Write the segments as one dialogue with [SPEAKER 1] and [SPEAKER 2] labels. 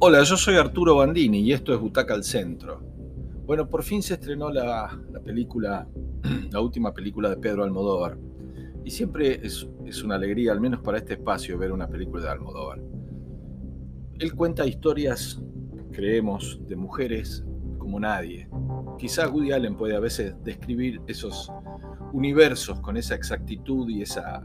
[SPEAKER 1] Hola, yo soy Arturo Bandini y esto es Butaca al Centro. Bueno, por fin se estrenó la, película, la última película de Pedro Almodóvar. Y siempre es, es, una alegría, al menos para este espacio, ver una película de Almodóvar. Él cuenta historias, creemos, de mujeres como nadie. Quizás Woody Allen puede a veces describir esos universos con esa exactitud y esa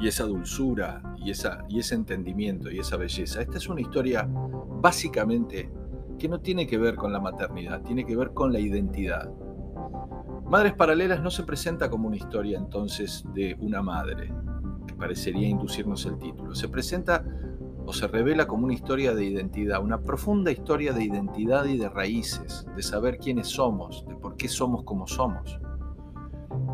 [SPEAKER 1] y esa dulzura y, esa, y ese entendimiento y esa belleza. Esta es una historia básicamente que no tiene que ver con la maternidad, tiene que ver con la identidad. Madres Paralelas no se presenta como una historia entonces de una madre, que parecería inducirnos el título. Se presenta o se revela como una historia de identidad, una profunda historia de identidad y de raíces, de saber quiénes somos, de por qué somos como somos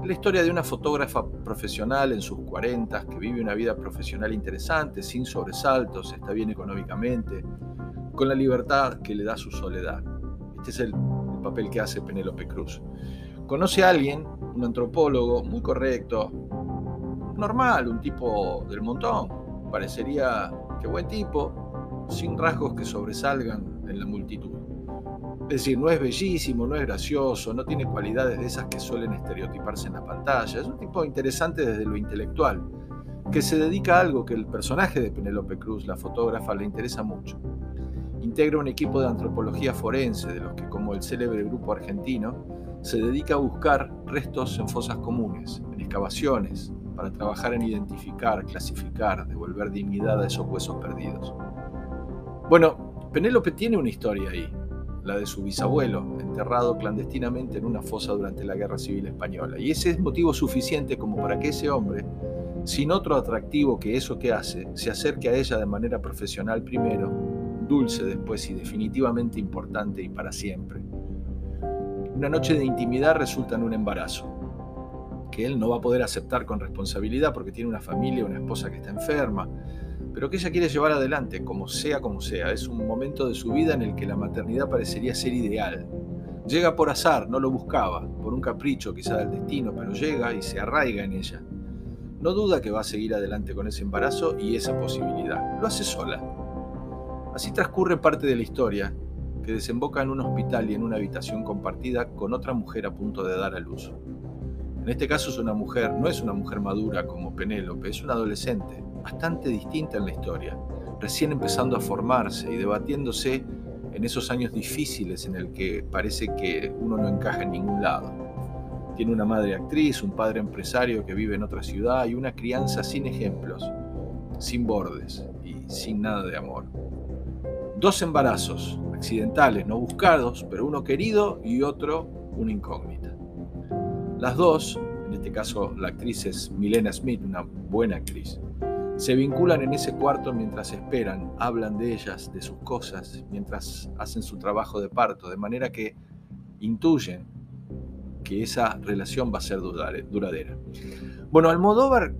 [SPEAKER 1] la historia de una fotógrafa profesional en sus 40 que vive una vida profesional interesante, sin sobresaltos, está bien económicamente, con la libertad que le da su soledad. Este es el, papel que hace Penélope Cruz. Conoce a alguien, un antropólogo muy correcto, normal, un tipo del montón, parecería que buen tipo, sin rasgos que sobresalgan en la multitud. Es decir, no es bellísimo, no es gracioso, no tiene cualidades de esas que suelen estereotiparse en la pantalla. Es un tipo interesante desde lo intelectual, que se dedica a algo que el personaje de Penélope Cruz, la fotógrafa, le interesa mucho. Integra un equipo de antropología forense, de los que, como el célebre grupo argentino, se dedica a buscar restos en fosas comunes, en excavaciones, para trabajar en identificar, clasificar, devolver dignidad a esos huesos perdidos. Bueno, Penélope tiene una historia ahí, la de su bisabuelo, enterrado clandestinamente en una fosa durante la Guerra Civil Española. Y ese es motivo suficiente como para que ese hombre, sin otro atractivo que eso que hace, se acerque a ella de manera profesional primero, dulce después y definitivamente importante y para siempre. Una noche de intimidad resulta en un embarazo, que él no va a poder aceptar con responsabilidad porque tiene una familia, una esposa que está enferma, pero que ella quiere llevar adelante, como sea como sea. Es un momento de su vida en el que la maternidad parecería ser ideal. Llega por azar, no lo buscaba, por un capricho quizá del destino, pero llega y se arraiga en ella. No duda que va a seguir adelante con ese embarazo y esa posibilidad. Lo hace sola. Así transcurre parte de la historia, que desemboca en un hospital y en una habitación compartida con otra mujer a punto de dar a luz. En este caso es una mujer, no es una mujer madura como Penélope, es una adolescente, bastante distinta en la historia, recién empezando a formarse y debatiéndose en esos años difíciles en el que parece que uno no encaja en ningún lado. Tiene una madre actriz, un padre empresario que vive en otra ciudad y una crianza sin ejemplos, sin bordes y sin nada de amor. Dos embarazos accidentales, no buscados, pero uno querido y otro una incógnita. Las dos, en este caso la actriz es Milena Smith, una buena actriz, se vinculan en ese cuarto mientras esperan, hablan de ellas, de sus cosas, mientras hacen su trabajo de parto, de manera que intuyen que esa relación va a ser duradera. Bueno, Almodóvar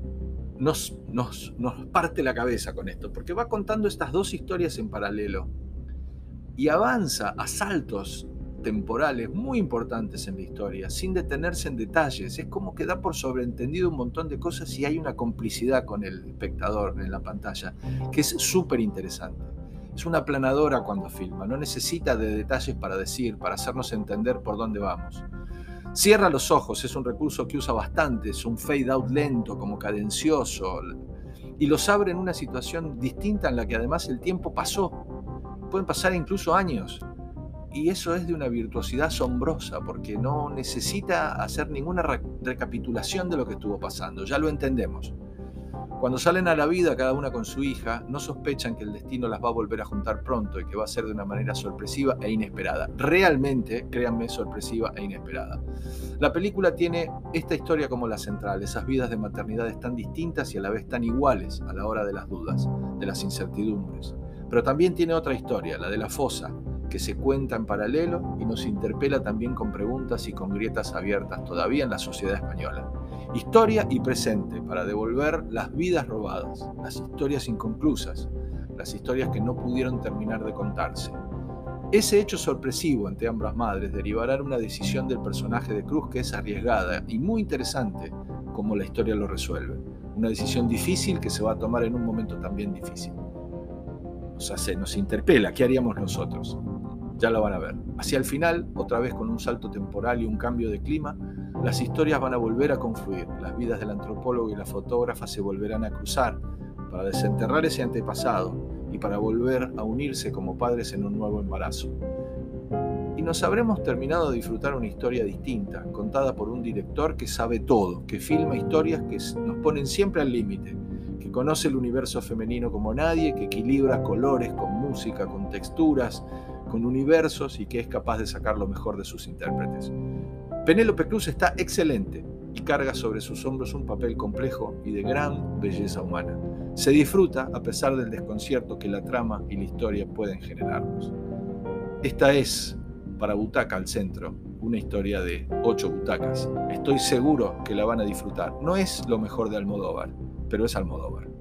[SPEAKER 1] nos, nos, nos parte la cabeza con esto, porque va contando estas dos historias en paralelo y avanza a saltos temporales muy importantes en la historia, sin detenerse en detalles. Es como que da por sobreentendido un montón de cosas y hay una complicidad con el espectador en la pantalla, que es súper interesante. Es una planadora cuando filma, no necesita de detalles para decir, para hacernos entender por dónde vamos. Cierra los ojos, es un recurso que usa bastante, es un fade out lento, como cadencioso, y los abre en una situación distinta en la que además el tiempo pasó. Pueden pasar incluso años y eso es de una virtuosidad asombrosa porque no necesita hacer ninguna recapitulación de lo que estuvo pasando, ya lo entendemos. Cuando salen a la vida cada una con su hija, no sospechan que el destino las va a volver a juntar pronto y que va a ser de una manera sorpresiva e inesperada. Realmente, créanme, sorpresiva e inesperada. La película tiene esta historia como la central, esas vidas de maternidades tan distintas y a la vez tan iguales a la hora de las dudas, de las incertidumbres. Pero también tiene otra historia, la de la fosa, que se cuenta en paralelo y nos interpela también con preguntas y con grietas abiertas todavía en la sociedad española. Historia y presente para devolver las vidas robadas, las historias inconclusas, las historias que no pudieron terminar de contarse. Ese hecho sorpresivo ante ambas madres derivará en una decisión del personaje de Cruz que es arriesgada y muy interesante como la historia lo resuelve. Una decisión difícil que se va a tomar en un momento también difícil. nos hace, nos interpela, ¿qué haríamos nosotros? Ya lo van a ver. Hacia el final, otra vez con un salto temporal y un cambio de clima, las historias van a volver a confluir, las vidas del antropólogo y la fotógrafa se volverán a cruzar para desenterrar ese antepasado y para volver a unirse como padres en un nuevo embarazo. Y nos habremos terminado de disfrutar una historia distinta, contada por un director que sabe todo, que filma historias que nos ponen siempre al límite, que conoce el universo femenino como nadie, que equilibra colores con música, con texturas, con universos y que es capaz de sacar lo mejor de sus intérpretes. Penélope Cruz está excelente y carga sobre sus hombros un papel complejo y de gran belleza humana. Se disfruta a pesar del desconcierto que la trama y la historia pueden generarnos. Esta es, para Butaca al Centro, una historia de ocho butacas. Estoy seguro que la van a disfrutar. No es lo mejor de Almodóvar, pero es Almodóvar.